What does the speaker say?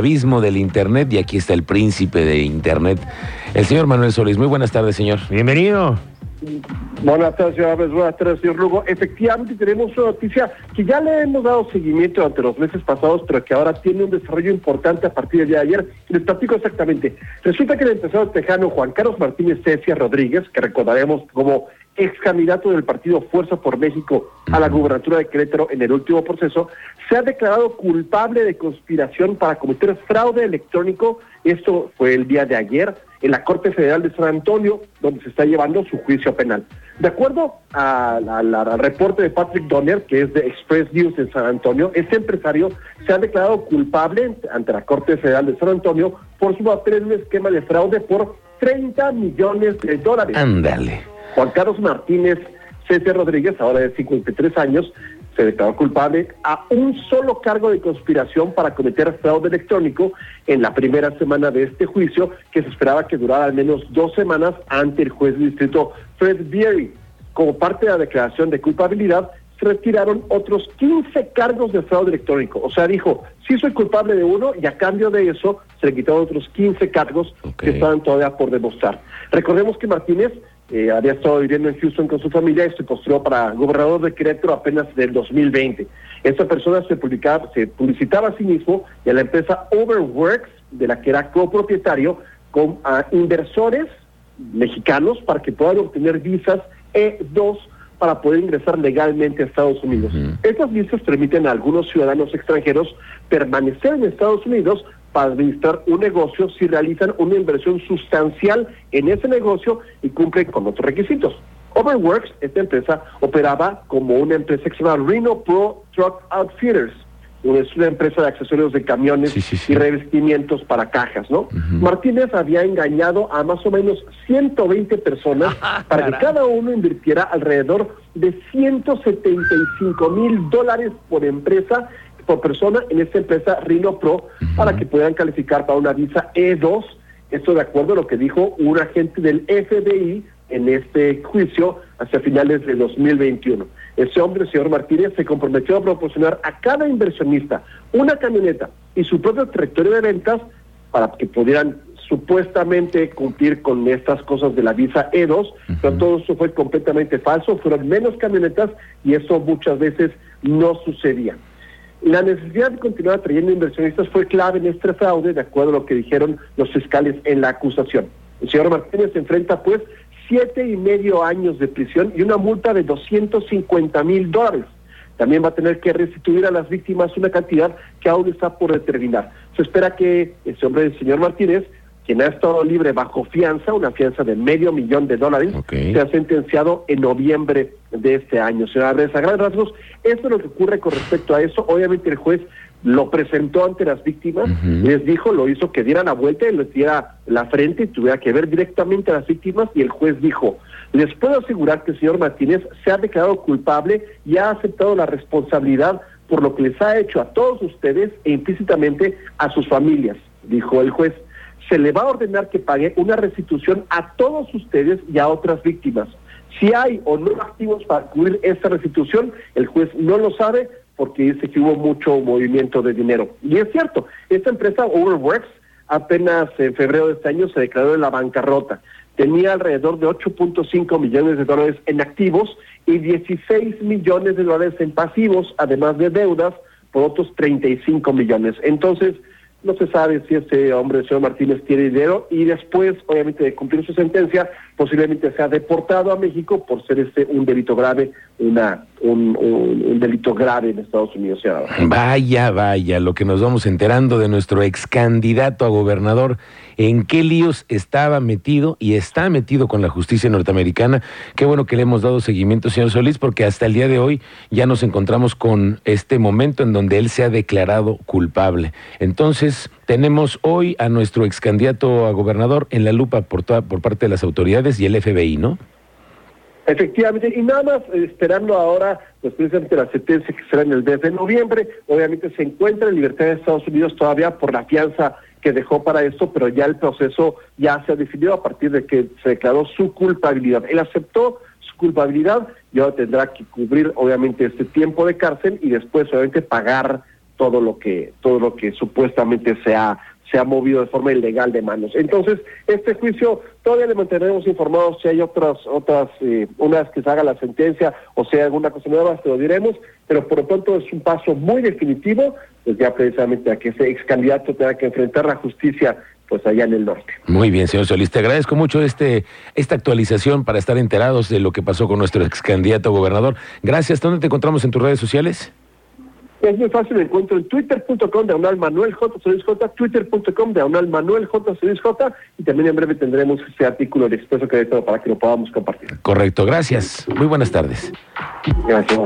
abismo del Internet y aquí está el príncipe de Internet, el señor Manuel Solís. Muy buenas tardes, señor. Bienvenido. Buenas tardes, señor Buenas tardes, señor Lugo. Efectivamente, tenemos una noticia que ya le hemos dado seguimiento durante los meses pasados, pero que ahora tiene un desarrollo importante a partir del día de ayer. Les platico exactamente. Resulta que el empresario tejano Juan Carlos Martínez Cecia Rodríguez, que recordaremos como ex candidato del partido Fuerza por México a la gubernatura de Querétaro en el último proceso, se ha declarado culpable de conspiración para cometer fraude electrónico. Esto fue el día de ayer en la Corte Federal de San Antonio, donde se está llevando su juicio penal. De acuerdo al reporte de Patrick Donner, que es de Express News en San Antonio, este empresario se ha declarado culpable ante la Corte Federal de San Antonio por su papel un esquema de fraude por 30 millones de dólares. Ándale. Juan Carlos Martínez César Rodríguez, ahora de 53 años, se declaró culpable a un solo cargo de conspiración para cometer fraude electrónico en la primera semana de este juicio, que se esperaba que durara al menos dos semanas ante el juez de distrito Fred Beery. Como parte de la declaración de culpabilidad, se retiraron otros 15 cargos de fraude electrónico. O sea, dijo, sí soy culpable de uno y a cambio de eso se le quitaron otros 15 cargos que estaban todavía por demostrar. Recordemos que Martínez eh, había estado viviendo en Houston con su familia y se postuló para gobernador de Querétaro apenas del 2020. Esta persona se, publicaba, se publicitaba a sí mismo y a la empresa Overworks, de la que era copropietario, con inversores mexicanos para que puedan obtener visas E2 para poder ingresar legalmente a Estados Unidos. Estas visas permiten a algunos ciudadanos extranjeros permanecer en Estados Unidos para administrar un negocio si realizan una inversión sustancial en ese negocio y cumplen con otros requisitos. Overworks, esta empresa, operaba como una empresa que se llama Reno Pro Truck Outfitters. Es una empresa de accesorios de camiones y revestimientos para cajas, ¿no? Martínez había engañado a más o menos 120 personas para que cada uno invirtiera alrededor de 175 mil dólares por empresa por persona en esta empresa Rino Pro para que puedan calificar para una visa E2. Esto de acuerdo a lo que dijo un agente del FBI en este juicio hacia finales de 2021. Ese hombre, el señor Martínez, se comprometió a proporcionar a cada inversionista una camioneta y su propio trayectoria de ventas para que pudieran supuestamente cumplir con estas cosas de la visa E2, pero todo eso fue completamente falso, fueron menos camionetas y eso muchas veces no sucedía. La necesidad de continuar atrayendo inversionistas fue clave en este fraude, de acuerdo a lo que dijeron los fiscales en la acusación. El señor Martínez se enfrenta, pues, siete y medio años de prisión y una multa de 250 mil dólares. También va a tener que restituir a las víctimas una cantidad que aún está por determinar. Se espera que ese hombre, el señor Martínez, quien ha estado libre bajo fianza, una fianza de medio millón de dólares, se ha sentenciado en noviembre de este año. Señora Reyes, a grandes rasgos, esto es lo que ocurre con respecto a eso. Obviamente el juez lo presentó ante las víctimas, les dijo, lo hizo que dieran la vuelta y les diera la frente y tuviera que ver directamente a las víctimas y el juez dijo, les puedo asegurar que el señor Martínez se ha declarado culpable y ha aceptado la responsabilidad por lo que les ha hecho a todos ustedes e implícitamente a sus familias, dijo el juez se le va a ordenar que pague una restitución a todos ustedes y a otras víctimas. Si hay o no activos para cubrir esta restitución, el juez no lo sabe porque dice que hubo mucho movimiento de dinero. Y es cierto, esta empresa Overworks apenas en febrero de este año se declaró en la bancarrota. Tenía alrededor de 8.5 millones de dólares en activos y 16 millones de dólares en pasivos, además de deudas por otros 35 millones. Entonces, no se sabe si ese hombre, el señor Martínez, tiene dinero y después, obviamente, de cumplir su sentencia, posiblemente sea deportado a México por ser este un delito grave, una un, delito grave en Estados Unidos. Vaya, vaya, lo que nos vamos enterando de nuestro ex candidato a gobernador, en qué líos estaba metido y está metido con la justicia norteamericana. Qué bueno que le hemos dado seguimiento, señor Solís, porque hasta el día de hoy ya nos encontramos con este momento en donde él se ha declarado culpable. Entonces, tenemos hoy a nuestro ex candidato a gobernador en la lupa por, toda, por parte de las autoridades y el FBI, ¿no? Efectivamente, y nada más eh, esperando ahora, pues precisamente la sentencia que será en el mes de noviembre, obviamente se encuentra en libertad de Estados Unidos todavía por la fianza que dejó para esto, pero ya el proceso ya se ha definido a partir de que se declaró su culpabilidad. Él aceptó su culpabilidad y ahora tendrá que cubrir obviamente este tiempo de cárcel y después obviamente pagar todo lo que todo lo que supuestamente se ha se ha movido de forma ilegal de manos. Entonces, este juicio todavía le mantendremos informados si hay otras, otras, eh, una vez que se haga la sentencia o sea alguna cosa nueva, te lo diremos, pero por lo pronto es un paso muy definitivo, pues ya precisamente a que ese ex candidato tenga que enfrentar la justicia pues allá en el norte. Muy bien, señor Solís, te agradezco mucho este, esta actualización para estar enterados de lo que pasó con nuestro ex candidato gobernador. Gracias. ¿Dónde te encontramos en tus redes sociales? Es muy fácil, me encuentro en twitter.com de Aunal Manuel J. J, twitter.com de Aunal Manuel J. J. Y también en breve tendremos ese artículo de Expreso todo para que lo podamos compartir. Correcto, gracias. Muy buenas tardes. Gracias.